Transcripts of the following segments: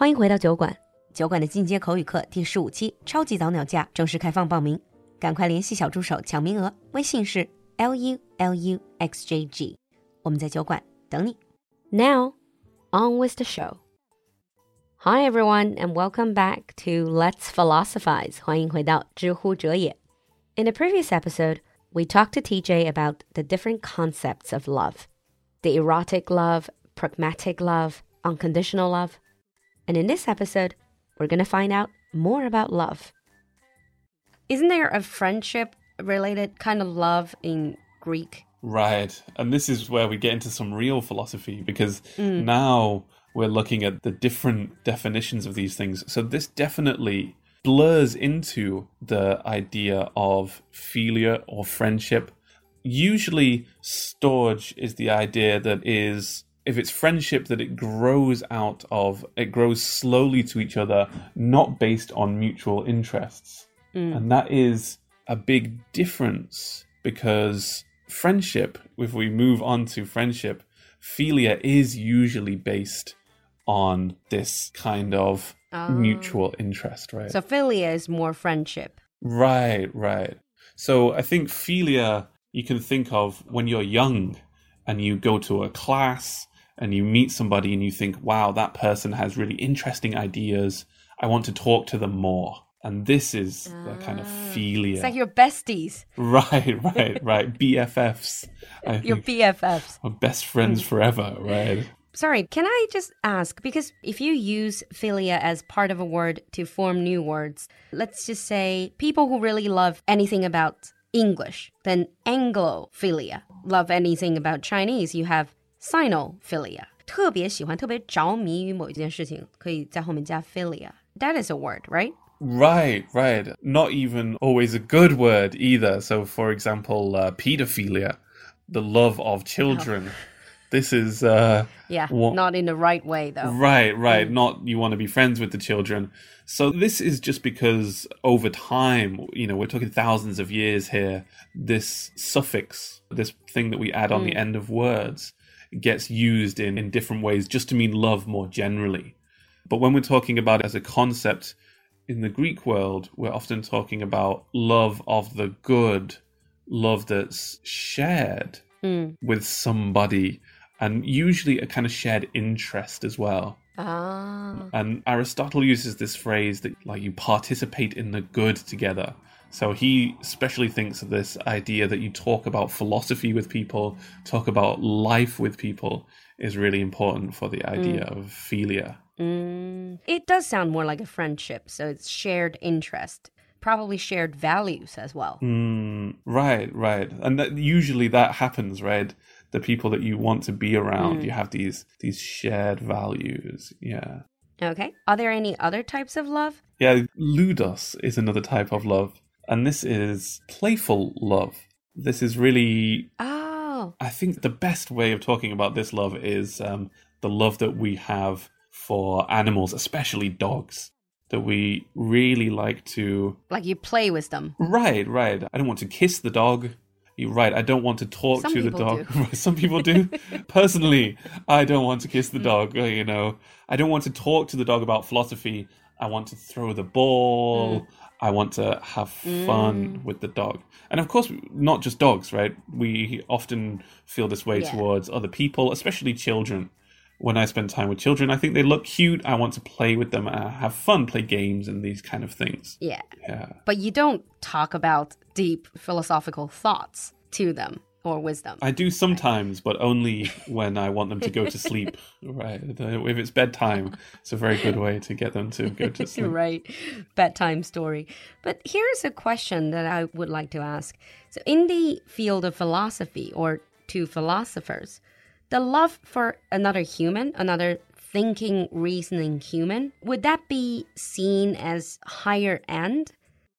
欢迎回到酒馆，酒馆的进阶口语课第十五期超级早鸟价正式开放报名，赶快联系小助手抢名额，微信是 l u l u x j g，我们在酒馆等你。Now on with the show. Hi everyone and welcome back to Let's Philosophize. 欢迎回到知乎哲也. The previous episode, we talked to TJ about the different concepts of love. The erotic love, pragmatic love, unconditional love. And in this episode, we're going to find out more about love. Isn't there a friendship related kind of love in Greek? Right. And this is where we get into some real philosophy because mm. now we're looking at the different definitions of these things. So this definitely blurs into the idea of philia or friendship. Usually, storge is the idea that is, if it's friendship, that it grows out of, it grows slowly to each other, not based on mutual interests. Mm. And that is a big difference because friendship, if we move on to friendship, philia is usually based on this kind of oh. mutual interest, right? So philia is more friendship. Right, right. So I think philia you can think of when you're young and you go to a class and you meet somebody and you think, wow, that person has really interesting ideas. I want to talk to them more. And this is the kind of ah. philia. It's like your besties, Right, right, right. BFFs. Your BFFs. are best friends forever, right? Sorry, can I just ask? Because if you use philia as part of a word to form new words, let's just say people who really love anything about English, then Anglophilia. Love anything about Chinese, you have Sinophilia. 特别喜欢、特别着迷于某一件事情，可以在后面加 philia. That is a word, right? Right, right. Not even always a good word either. So, for example, uh, pedophilia, the love of children. This is uh, Yeah, What- not in the right way though. Right, right. Not you want to be friends with the children. So this is just because over time, you know, we're talking thousands of years here, this suffix, this thing that we add on the end of words, gets used in, in different ways just to mean love more generally. But when we're talking about it as a concept in the Greek world, we're often talking about love of the good, love that's shared with somebody, and usually a kind of shared interest as well. Ah. And Aristotle uses this phrase that like you participate in the good together. So he especially thinks of this idea that you talk about philosophy with people, talk about life with people is really important for the idea of philia. Mm, it does sound more like a friendship, so it's shared interest, probably shared values as well. Mm, right, right. And that usually that happens, right? The people that you want to be around, you have these these shared values. Yeah. Okay. Are there any other types of love? Yeah, ludus is another type of love, and this is playful love. This is really, Oh, I think, the best way of talking about this love is um, the love that we have for animals, especially dogs. That we really like to. like you play with them. Right, right. I don't want to kiss the dog. You're right. I don't want to talk Some to the dog. do. Some people do. Personally, I don't want to kiss the dog. uh, You know, I don't want to talk to the dog about philosophy. I want to throw the ball. I want to have fun with the dog. And of course, not just dogs, right? We often feel this way Yeah. towards other people, especially children. When I spend time with children, I think they look cute. I want to play with them, uh, have fun, play games, and these kind of things. Yeah. Yeah. But you don't talk about deep philosophical thoughts to them or wisdom. I do sometimes, but only when I want them to go to sleep. Right. If it's bedtime, it's a very good way to get them to go to sleep. right. Bedtime story. But here's a question that I would like to ask. So, in the field of philosophy or to philosophers, the love for another human, another thinking, reasoning human, would that be seen as higher end?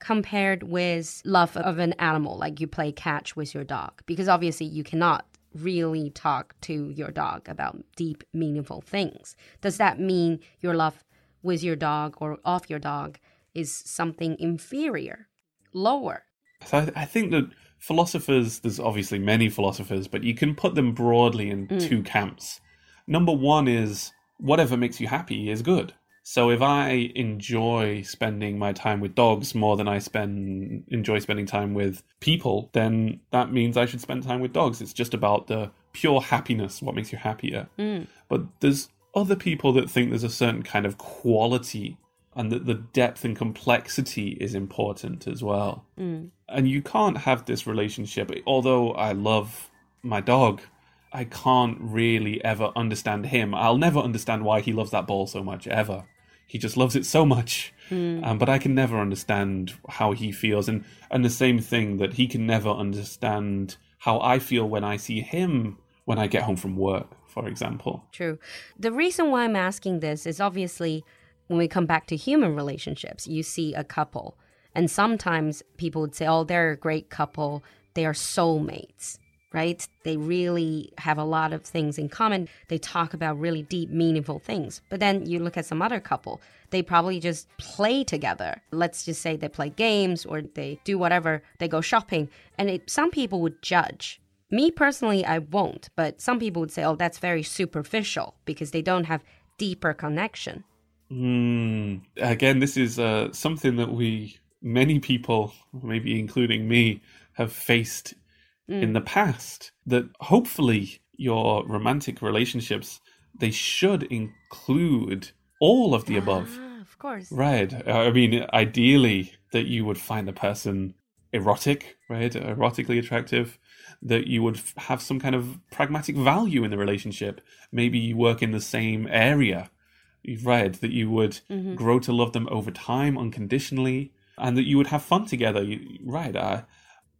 Compared with love of an animal like you play catch with your dog because obviously you cannot really talk to your dog about deep meaningful things does that mean your love with your dog or of your dog is something inferior lower So I, I think that philosophers, there's obviously many philosophers, but you can put them broadly in mm. two camps. Number one is whatever makes you happy is good. So if I enjoy spending my time with dogs more than I spend enjoy spending time with people, then that means I should spend time with dogs. It's just about the pure happiness, what makes you happier. Mm. But there's other people that think there's a certain kind of quality and that the depth and complexity is important as well. Mm. And you can't have this relationship, although I love my dog, I can't really ever understand him. I'll never understand why he loves that ball so much, ever. He just loves it so much. Um, but I can never understand how he feels. And, and the same thing that he can never understand how I feel when I see him when I get home from work, for example. True. The reason why I'm asking this is obviously when we come back to human relationships, you see a couple, and sometimes people would say, oh, they're a great couple, they are soulmates. Right? They really have a lot of things in common. They talk about really deep, meaningful things. But then you look at some other couple, they probably just play together. Let's just say they play games or they do whatever, they go shopping. And it, some people would judge. Me personally, I won't, but some people would say, oh, that's very superficial because they don't have deeper connection. Mm. Again, this is uh, something that we, many people, maybe including me, have faced in the past. That hopefully your romantic relationships they should include all of the above. Ah, of course. Right. I mean, ideally, that you would find the person erotic, right? Erotically attractive. That you would have some kind of pragmatic value in the relationship. Maybe you work in the same area. You've read that you would grow to love them over time unconditionally and that you would have fun together. Right. Uh,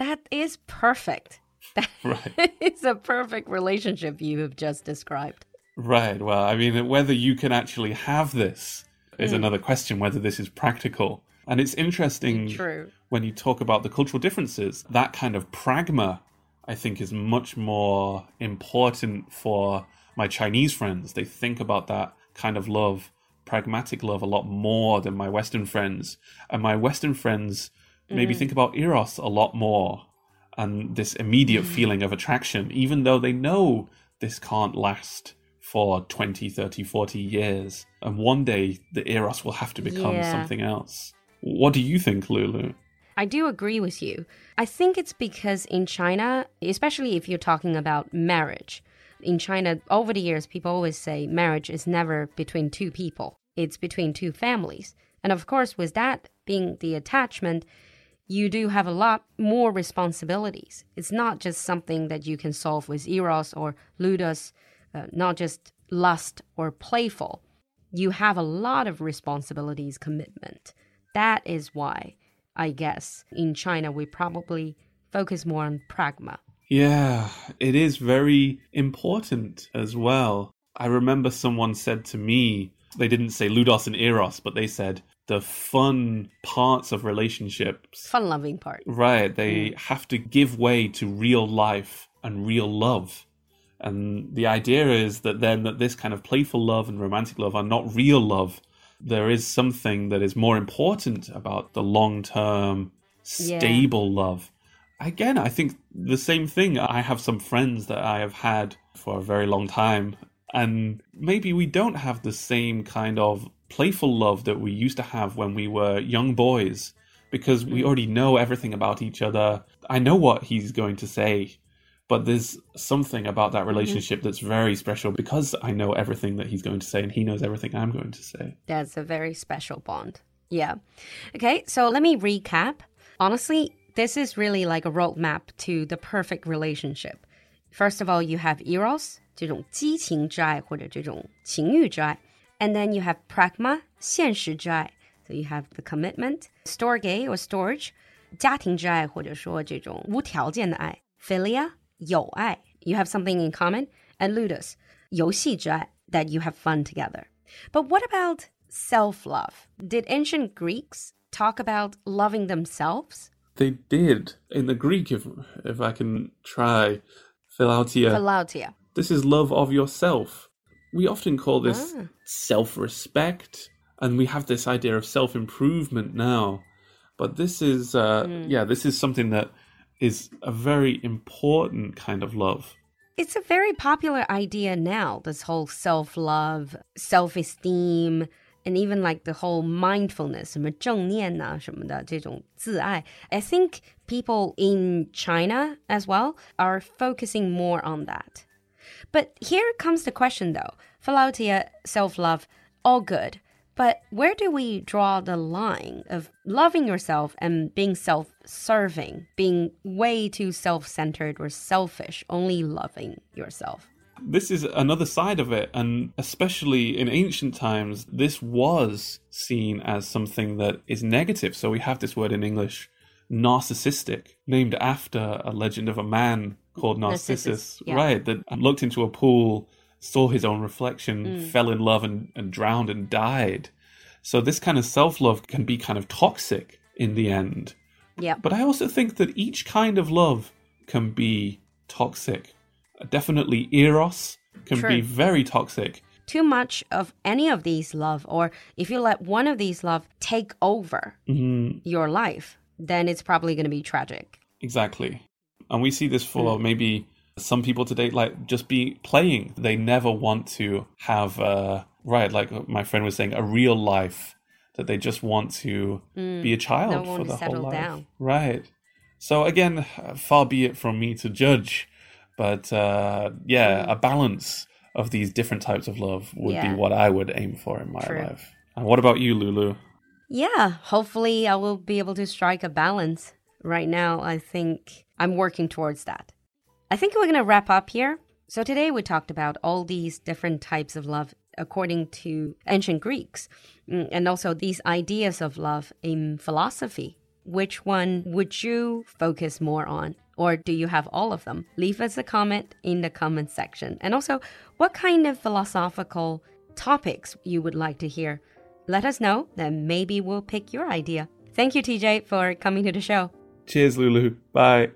That is perfect. That right. is a perfect relationship you have just described. Right. Well, I mean, whether you can actually have this is mm. another question, whether this is practical. And it's interesting True. when you talk about the cultural differences, that kind of pragma, I think, is much more important for my Chinese friends. They think about that kind of love, pragmatic love, a lot more than my Western friends. And my Western friends maybe mm. think about Eros a lot more and this immediate mm. feeling of attraction, even though they know this can't last for 20, 30, 40 years. And one day the Eros will have to become Yeah. something else. What do you think, Lulu? I do agree with you. I think it's because in China, especially if you're talking about marriage, in China, over the years, people always say marriage is never between two people, it's between two families. And of course, with that being the attachment, you do have a lot more responsibilities. It's not just something that you can solve with eros or ludus, uh, not just lust or playful. You have a lot of responsibilities, commitment. That is why I guess in China we probably focus more on pragma. Yeah, it is very important as well. I remember someone said to me, they didn't say Ludus and Eros, but they said the fun parts of relationships. Fun loving part. Right, they mm. have to give way to real life and real love. And the idea is that then that this kind of playful love and romantic love are not real love. There is something that is more important about the long term, Yeah. stable love. Again, I think the same thing. I have some friends that I have had for a very long time, and maybe we don't have the same kind of playful love that we used to have when we were young boys because we already know everything about each other. I know what he's going to say, but there's something about that relationship that's very special because I know everything that he's going to say and he knows everything I'm going to say. That's a very special bond. Yeah. Okay, so let me recap. Honestly, this is really like a roadmap to the perfect relationship. First of all, you have eros, 这种激情之爱或者这种情欲之爱. And then you have pragma, 现实之爱. So you have the commitment, storge or storage, 家庭之爱或者说这种无条件的爱. Philia, 友爱. You have something in common. And ludus, 游戏之爱, that you have fun together. But what about self love? Did ancient Greeks talk about loving themselves? They did in the Greek, if if I can try, philautia. Philautia. this is love of yourself. We often call this Ah. self respect, and we have this idea of self improvement now. But this is, uh, yeah, this is something that is a very important kind of love. It's a very popular idea now, this whole self love, self esteem. and even like the whole mindfulness, 什么正念呐、什么的这种自爱. I think people in China as well are focusing more on that. But here comes the question though. Philautia, self-love, all good. But where do we draw the line of loving yourself and being self serving, being way too self centered or selfish, only loving yourself? This is another side of it, and especially in ancient times, this was seen as something that is negative. So we have this word in English, narcissistic, named after a legend of a man called Narcissus, Narcissus, yeah. right? That looked into a pool, saw his own reflection, mm. fell in love, and, and drowned and died. So this kind of self love can be kind of toxic in the end. Yeah. But I also think that each kind of love can be toxic. Definitely, Eros can True. be very toxic. too much of any of these love, or if you let one of these love take over mm-hmm. your life, then it's probably going to be tragic. Exactly. And we see this for maybe some people today, like just be playing. They never want to have, uh, right, like my friend was saying, a real life that they just want to be a child Don't for the whole life. down. Right. So again, far be it from me to judge, but uh, yeah, a balance of these different types of love would Yeah. be what I would aim for in my True. life. And what about you, Lulu? Yeah, hopefully I will be able to strike a balance. Right now, I think I'm working towards that. I think we're going to wrap up here. So today we talked about all these different types of love according to ancient Greeks mm, and also these ideas of love in philosophy. Which one would you focus more on? Or do you have all of them? Leave us a comment in the comment section. And also, what kind of philosophical topics you would like to hear? Let us know, then maybe we'll pick your idea. Thank you, TJ, for coming to the show. Cheers, Lulu. Bye.